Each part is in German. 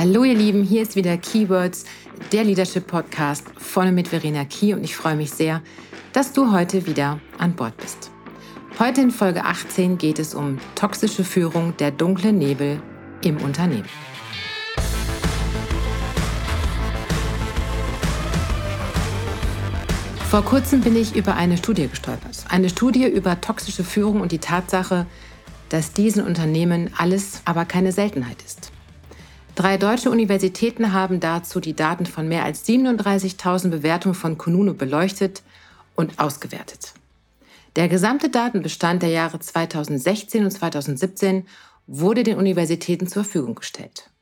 Hallo ihr Lieben, hier ist wieder Keywords, der Leadership Podcast vorne mit Verena Key und ich freue mich sehr, dass du heute wieder an Bord bist. Heute in Folge 18 geht es um toxische Führung der dunkle Nebel im Unternehmen. Vor kurzem bin ich über eine Studie gestolpert. Eine Studie über toxische Führung und die Tatsache, dass diesen Unternehmen alles aber keine Seltenheit ist. Drei deutsche Universitäten haben dazu die Daten von mehr als 37.000 Bewertungen von Konuno beleuchtet und ausgewertet. Der gesamte Datenbestand der Jahre 2016 und 2017 wurde den Universitäten zur Verfügung gestellt.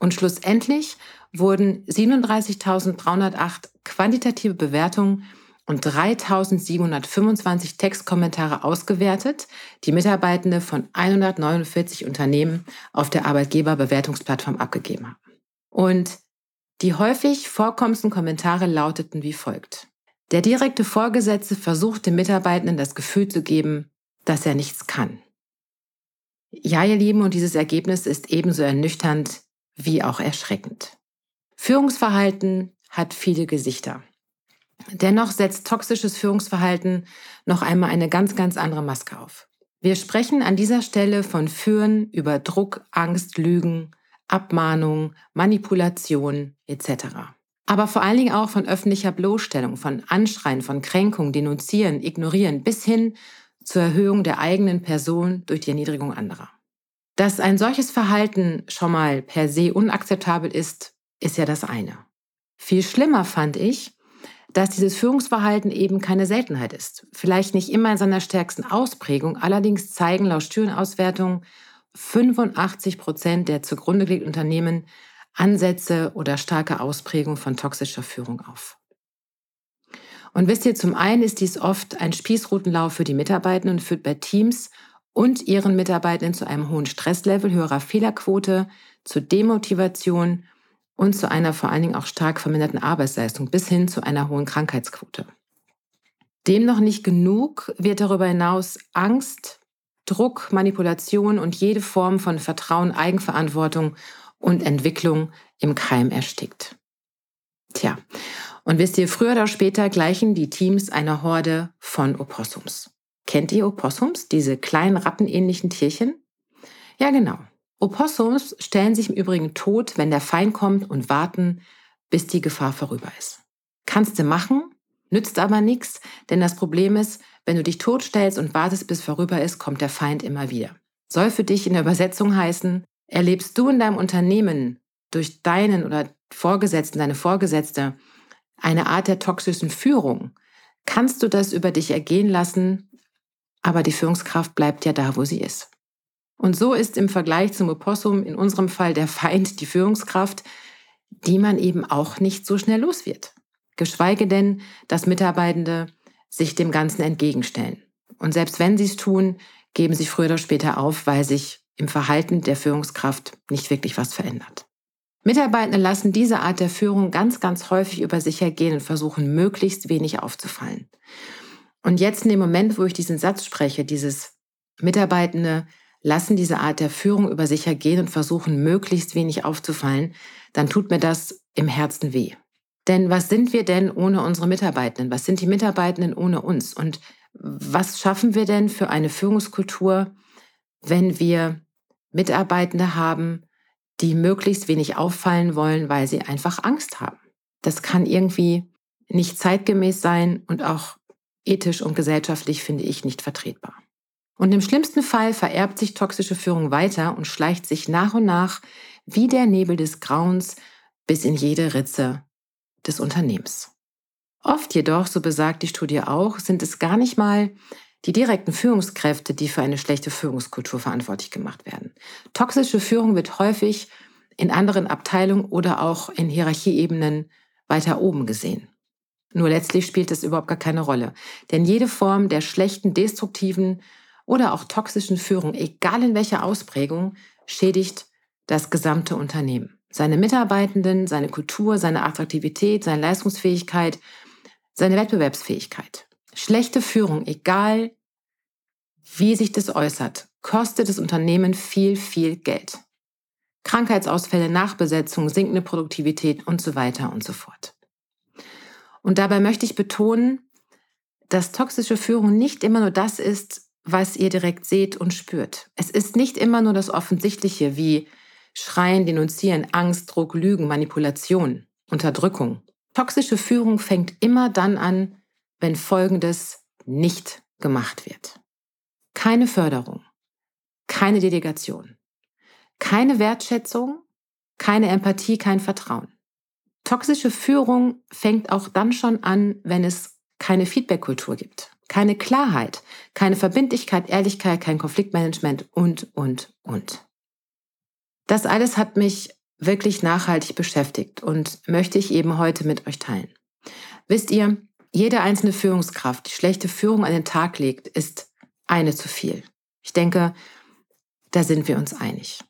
Und schlussendlich wurden 37.308 quantitative Bewertungen und 3.725 Textkommentare ausgewertet, die Mitarbeitende von 149 Unternehmen auf der Arbeitgeberbewertungsplattform abgegeben haben. Und die häufig vorkommendsten Kommentare lauteten wie folgt. Der direkte Vorgesetzte versucht dem Mitarbeitenden das Gefühl zu geben, dass er nichts kann. Ja, ihr Lieben, und dieses Ergebnis ist ebenso ernüchternd wie auch erschreckend. Führungsverhalten hat viele Gesichter. Dennoch setzt toxisches Führungsverhalten noch einmal eine ganz, ganz andere Maske auf. Wir sprechen an dieser Stelle von Führen über Druck, Angst, Lügen, Abmahnung, Manipulation etc. Aber vor allen Dingen auch von öffentlicher Bloßstellung, von Anschreien, von Kränkung, Denunzieren, Ignorieren bis hin zur Erhöhung der eigenen Person durch die Erniedrigung anderer. Dass ein solches Verhalten schon mal per se unakzeptabel ist, ist ja das eine. Viel schlimmer fand ich, dass dieses Führungsverhalten eben keine Seltenheit ist. Vielleicht nicht immer in seiner stärksten Ausprägung, allerdings zeigen laut Studienauswertungen 85 Prozent der zugrunde gelegten Unternehmen Ansätze oder starke Ausprägung von toxischer Führung auf. Und wisst ihr, zum einen ist dies oft ein Spießrutenlauf für die Mitarbeitenden und führt bei Teams und ihren Mitarbeitenden zu einem hohen Stresslevel, höherer Fehlerquote, zu Demotivation und zu einer vor allen Dingen auch stark verminderten Arbeitsleistung bis hin zu einer hohen Krankheitsquote. Dem noch nicht genug wird darüber hinaus Angst, Druck, Manipulation und jede Form von Vertrauen, Eigenverantwortung und Entwicklung im Keim erstickt. Tja, und wisst ihr, früher oder später gleichen die Teams einer Horde von Opossums. Kennt ihr Opossums, diese kleinen rattenähnlichen Tierchen? Ja, genau. Opossums stellen sich im Übrigen tot, wenn der Feind kommt und warten, bis die Gefahr vorüber ist. Kannst du machen, nützt aber nichts, denn das Problem ist, wenn du dich totstellst und wartest, bis vorüber ist, kommt der Feind immer wieder. Soll für dich in der Übersetzung heißen, erlebst du in deinem Unternehmen durch deinen oder Vorgesetzten, deine Vorgesetzte, eine Art der toxischen Führung, kannst du das über dich ergehen lassen, aber die Führungskraft bleibt ja da, wo sie ist. Und so ist im Vergleich zum Opossum in unserem Fall der Feind die Führungskraft, die man eben auch nicht so schnell los wird. Geschweige denn, dass Mitarbeitende sich dem Ganzen entgegenstellen. Und selbst wenn sie es tun, geben sie früher oder später auf, weil sich im Verhalten der Führungskraft nicht wirklich was verändert. Mitarbeitende lassen diese Art der Führung ganz, ganz häufig über sich ergehen und versuchen möglichst wenig aufzufallen. Und jetzt in dem Moment, wo ich diesen Satz spreche, dieses Mitarbeitende lassen diese Art der Führung über sich ergehen und versuchen möglichst wenig aufzufallen, dann tut mir das im Herzen weh. Denn was sind wir denn ohne unsere Mitarbeitenden? Was sind die Mitarbeitenden ohne uns? Und was schaffen wir denn für eine Führungskultur, wenn wir Mitarbeitende haben, die möglichst wenig auffallen wollen, weil sie einfach Angst haben? Das kann irgendwie nicht zeitgemäß sein und auch ethisch und gesellschaftlich finde ich nicht vertretbar. Und im schlimmsten Fall vererbt sich toxische Führung weiter und schleicht sich nach und nach wie der Nebel des Grauens bis in jede Ritze des Unternehmens. Oft jedoch, so besagt die Studie auch, sind es gar nicht mal die direkten Führungskräfte, die für eine schlechte Führungskultur verantwortlich gemacht werden. Toxische Führung wird häufig in anderen Abteilungen oder auch in Hierarchieebenen weiter oben gesehen. Nur letztlich spielt es überhaupt gar keine Rolle. Denn jede Form der schlechten, destruktiven oder auch toxischen Führung, egal in welcher Ausprägung, schädigt das gesamte Unternehmen. Seine Mitarbeitenden, seine Kultur, seine Attraktivität, seine Leistungsfähigkeit, seine Wettbewerbsfähigkeit. Schlechte Führung, egal wie sich das äußert, kostet das Unternehmen viel, viel Geld. Krankheitsausfälle, Nachbesetzung, sinkende Produktivität und so weiter und so fort. Und dabei möchte ich betonen, dass toxische Führung nicht immer nur das ist, was ihr direkt seht und spürt. Es ist nicht immer nur das Offensichtliche wie Schreien, Denunzieren, Angst, Druck, Lügen, Manipulation, Unterdrückung. Toxische Führung fängt immer dann an, wenn Folgendes nicht gemacht wird. Keine Förderung, keine Delegation, keine Wertschätzung, keine Empathie, kein Vertrauen. Toxische Führung fängt auch dann schon an, wenn es keine Feedbackkultur gibt, keine Klarheit, keine Verbindlichkeit, Ehrlichkeit, kein Konfliktmanagement und, und, und. Das alles hat mich wirklich nachhaltig beschäftigt und möchte ich eben heute mit euch teilen. Wisst ihr, jede einzelne Führungskraft, die schlechte Führung an den Tag legt, ist eine zu viel. Ich denke, da sind wir uns einig.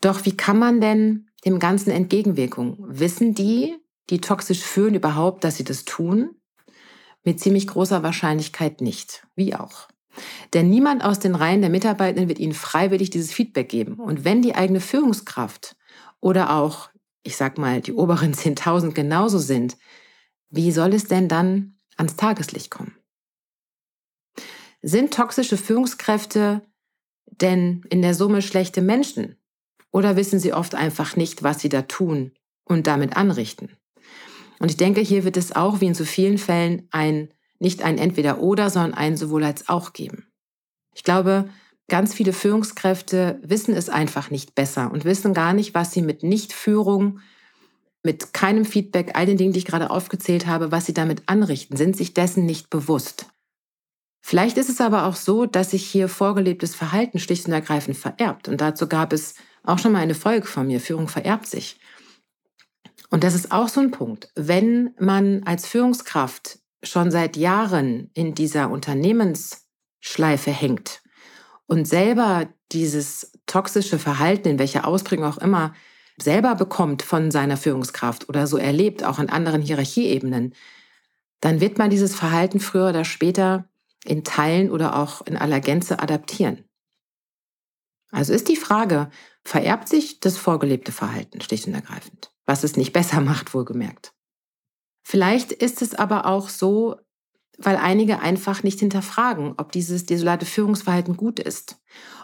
Doch wie kann man denn dem Ganzen Entgegenwirkung? Wissen die, die toxisch führen, überhaupt, dass sie das tun? Mit ziemlich großer Wahrscheinlichkeit nicht. Wie auch. Denn niemand aus den Reihen der Mitarbeitenden wird ihnen freiwillig dieses Feedback geben. Und wenn die eigene Führungskraft oder auch, ich sag mal, die oberen 10.000 genauso sind, wie soll es denn dann ans Tageslicht kommen? Sind toxische Führungskräfte denn in der Summe schlechte Menschen? Oder wissen sie oft einfach nicht, was sie da tun und damit anrichten? Und ich denke, hier wird es auch wie in so vielen Fällen ein, nicht ein Entweder-Oder, sondern ein sowohl als auch geben. Ich glaube, ganz viele Führungskräfte wissen es einfach nicht besser und wissen gar nicht, was sie mit Nichtführung, mit keinem Feedback, all den Dingen, die ich gerade aufgezählt habe, was sie damit anrichten, sind sich dessen nicht bewusst. Vielleicht ist es aber auch so, dass sich hier vorgelebtes Verhalten schlicht und ergreifend vererbt. Und dazu gab es auch schon mal eine Folge von mir, Führung vererbt sich. Und das ist auch so ein Punkt. Wenn man als Führungskraft schon seit Jahren in dieser Unternehmensschleife hängt und selber dieses toxische Verhalten, in welcher Ausprägung auch immer, selber bekommt von seiner Führungskraft oder so erlebt, auch an anderen Hierarchieebenen, dann wird man dieses Verhalten früher oder später in Teilen oder auch in aller Gänze adaptieren. Also ist die Frage, vererbt sich das vorgelebte Verhalten schlicht und ergreifend, was es nicht besser macht, wohlgemerkt. Vielleicht ist es aber auch so, weil einige einfach nicht hinterfragen, ob dieses desolate Führungsverhalten gut ist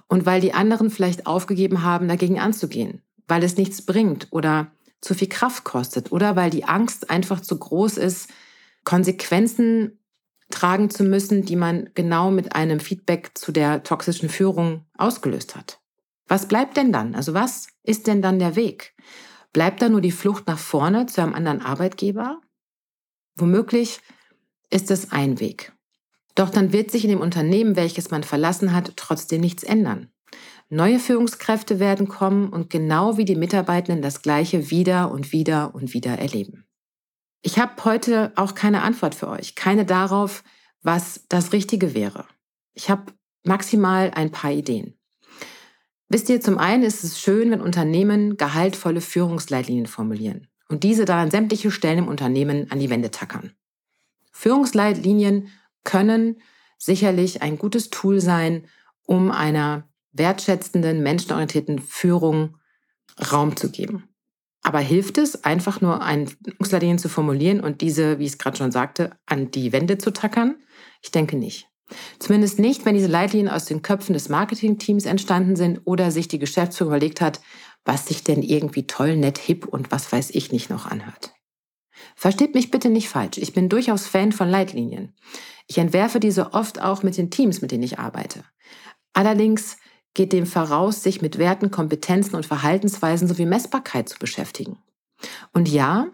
und weil die anderen vielleicht aufgegeben haben, dagegen anzugehen, weil es nichts bringt oder zu viel Kraft kostet oder weil die Angst einfach zu groß ist, Konsequenzen tragen zu müssen, die man genau mit einem Feedback zu der toxischen Führung ausgelöst hat. Was bleibt denn dann? Also was ist denn dann der Weg? Bleibt da nur die Flucht nach vorne zu einem anderen Arbeitgeber? Womöglich ist es ein Weg. Doch dann wird sich in dem Unternehmen, welches man verlassen hat, trotzdem nichts ändern. Neue Führungskräfte werden kommen und genau wie die Mitarbeitenden das Gleiche wieder und wieder und wieder erleben. Ich habe heute auch keine Antwort für euch, keine darauf, was das Richtige wäre. Ich habe maximal ein paar Ideen. Wisst ihr, zum einen ist es schön, wenn Unternehmen gehaltvolle Führungsleitlinien formulieren und diese dann an sämtliche Stellen im Unternehmen an die Wände tackern. Führungsleitlinien können sicherlich ein gutes Tool sein, um einer wertschätzenden, menschenorientierten Führung Raum zu geben. Aber hilft es, einfach nur ein Führungsleitlinien zu formulieren und diese, wie ich es gerade schon sagte, an die Wände zu tackern? Ich denke nicht. Zumindest nicht, wenn diese Leitlinien aus den Köpfen des Marketingteams entstanden sind oder sich die Geschäftsführung überlegt hat, was sich denn irgendwie toll, nett, hip und was weiß ich nicht noch anhört. Versteht mich bitte nicht falsch. Ich bin durchaus Fan von Leitlinien. Ich entwerfe diese oft auch mit den Teams, mit denen ich arbeite. Allerdings geht dem voraus, sich mit Werten, Kompetenzen und Verhaltensweisen sowie Messbarkeit zu beschäftigen. Und ja,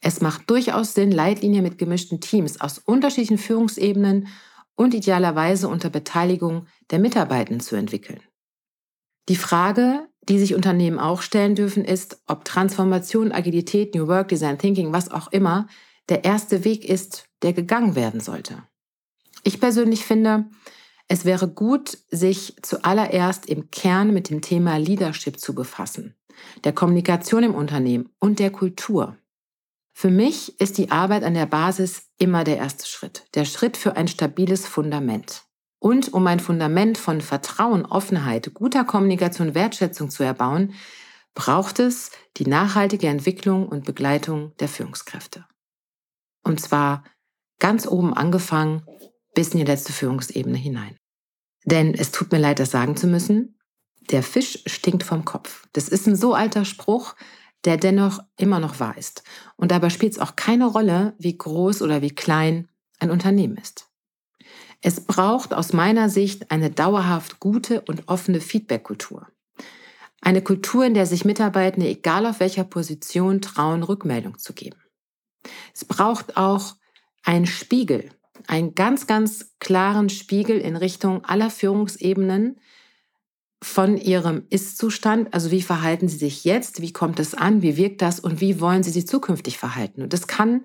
es macht durchaus Sinn, Leitlinien mit gemischten Teams aus unterschiedlichen Führungsebenen und idealerweise unter Beteiligung der Mitarbeitenden zu entwickeln. Die Frage, die sich Unternehmen auch stellen dürfen, ist, ob Transformation, Agilität, New Work, Design Thinking, was auch immer, der erste Weg ist, der gegangen werden sollte. Ich persönlich finde, es wäre gut, sich zuallererst im Kern mit dem Thema Leadership zu befassen, der Kommunikation im Unternehmen und der Kultur. Für mich ist die Arbeit an der Basis immer der erste Schritt, der Schritt für ein stabiles Fundament. Und um ein Fundament von Vertrauen, Offenheit, guter Kommunikation, Wertschätzung zu erbauen, braucht es die nachhaltige Entwicklung und Begleitung der Führungskräfte. Und zwar ganz oben angefangen bis in die letzte Führungsebene hinein. Denn es tut mir leid, das sagen zu müssen, der Fisch stinkt vom Kopf. Das ist ein so alter Spruch, der dennoch immer noch wahr ist. Und dabei spielt es auch keine Rolle, wie groß oder wie klein ein Unternehmen ist. Es braucht aus meiner Sicht eine dauerhaft gute und offene Feedback-Kultur. Eine Kultur, in der sich Mitarbeitende, egal auf welcher Position, trauen, Rückmeldung zu geben. Es braucht auch einen Spiegel, einen ganz, ganz klaren Spiegel in Richtung aller Führungsebenen von ihrem Ist-Zustand, also wie verhalten sie sich jetzt, wie kommt es an, wie wirkt das und wie wollen sie sich zukünftig verhalten. Und das kann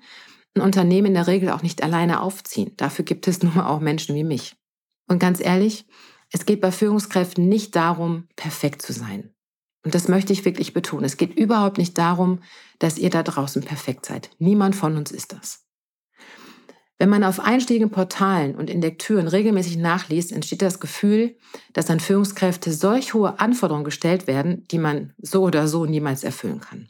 ein Unternehmen in der Regel auch nicht alleine aufziehen. Dafür gibt es nun mal auch Menschen wie mich. Und ganz ehrlich, es geht bei Führungskräften nicht darum, perfekt zu sein. Und das möchte ich wirklich betonen. Es geht überhaupt nicht darum, dass ihr da draußen perfekt seid. Niemand von uns ist das. Wenn man auf einschlägigen Portalen und in Lektüren regelmäßig nachliest, entsteht das Gefühl, dass an Führungskräfte solch hohe Anforderungen gestellt werden, die man so oder so niemals erfüllen kann.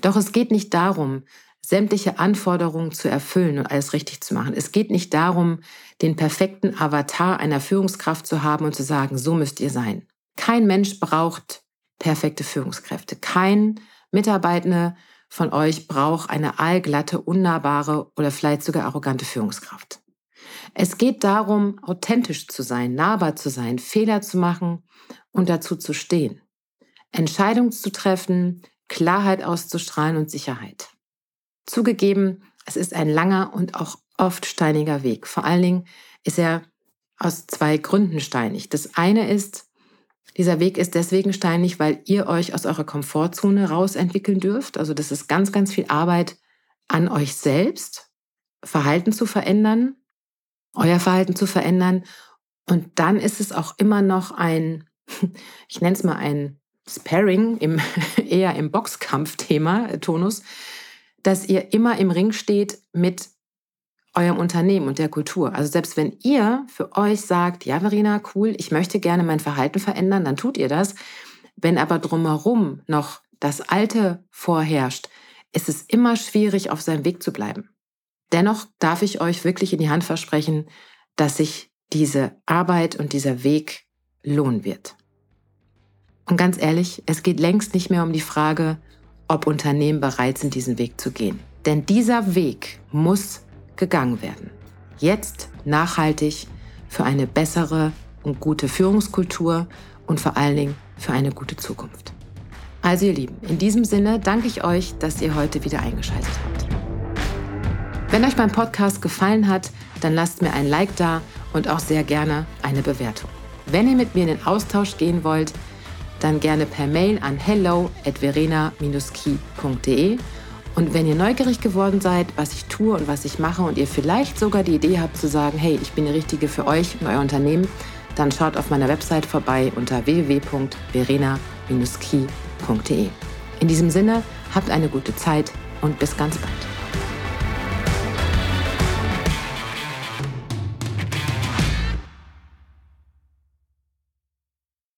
Doch es geht nicht darum, sämtliche Anforderungen zu erfüllen und alles richtig zu machen. Es geht nicht darum, den perfekten Avatar einer Führungskraft zu haben und zu sagen, so müsst ihr sein. Kein Mensch braucht perfekte Führungskräfte. Kein Mitarbeitende von euch braucht eine allglatte, unnahbare oder vielleicht sogar arrogante Führungskraft. Es geht darum, authentisch zu sein, nahbar zu sein, Fehler zu machen und dazu zu stehen. Entscheidungen zu treffen, Klarheit auszustrahlen und Sicherheit. Zugegeben, es ist ein langer und auch oft steiniger Weg. Vor allen Dingen ist er aus zwei Gründen steinig. Das eine ist, dieser Weg ist deswegen steinig, weil ihr euch aus eurer Komfortzone rausentwickeln dürft. Also das ist ganz, ganz viel Arbeit an euch selbst, Verhalten zu verändern, euer Verhalten zu verändern. Und dann ist es auch immer noch ein, ich nenne es mal ein Sparring, im, eher im Boxkampfthema, Tonus, dass ihr immer im Ring steht mit eurem Unternehmen und der Kultur. Also selbst wenn ihr für euch sagt, ja, Verena, cool, ich möchte gerne mein Verhalten verändern, dann tut ihr das. Wenn aber drumherum noch das Alte vorherrscht, ist es immer schwierig, auf seinem Weg zu bleiben. Dennoch darf ich euch wirklich in die Hand versprechen, dass sich diese Arbeit und dieser Weg lohnen wird. Und ganz ehrlich, es geht längst nicht mehr um die Frage, ob Unternehmen bereit sind, diesen Weg zu gehen. Denn dieser Weg muss gegangen werden. Jetzt nachhaltig für eine bessere und gute Führungskultur und vor allen Dingen für eine gute Zukunft. Also ihr Lieben, in diesem Sinne danke ich euch, dass ihr heute wieder eingeschaltet habt. Wenn euch mein Podcast gefallen hat, dann lasst mir ein Like da und auch sehr gerne eine Bewertung. Wenn ihr mit mir in den Austausch gehen wollt, dann gerne per Mail an hello at verena-key.de und wenn ihr neugierig geworden seid, was ich tue und was ich mache und ihr vielleicht sogar die Idee habt zu sagen, hey, ich bin die Richtige für euch und euer Unternehmen, dann schaut auf meiner Website vorbei unter www.verena-key.de. In diesem Sinne, habt eine gute Zeit und bis ganz bald.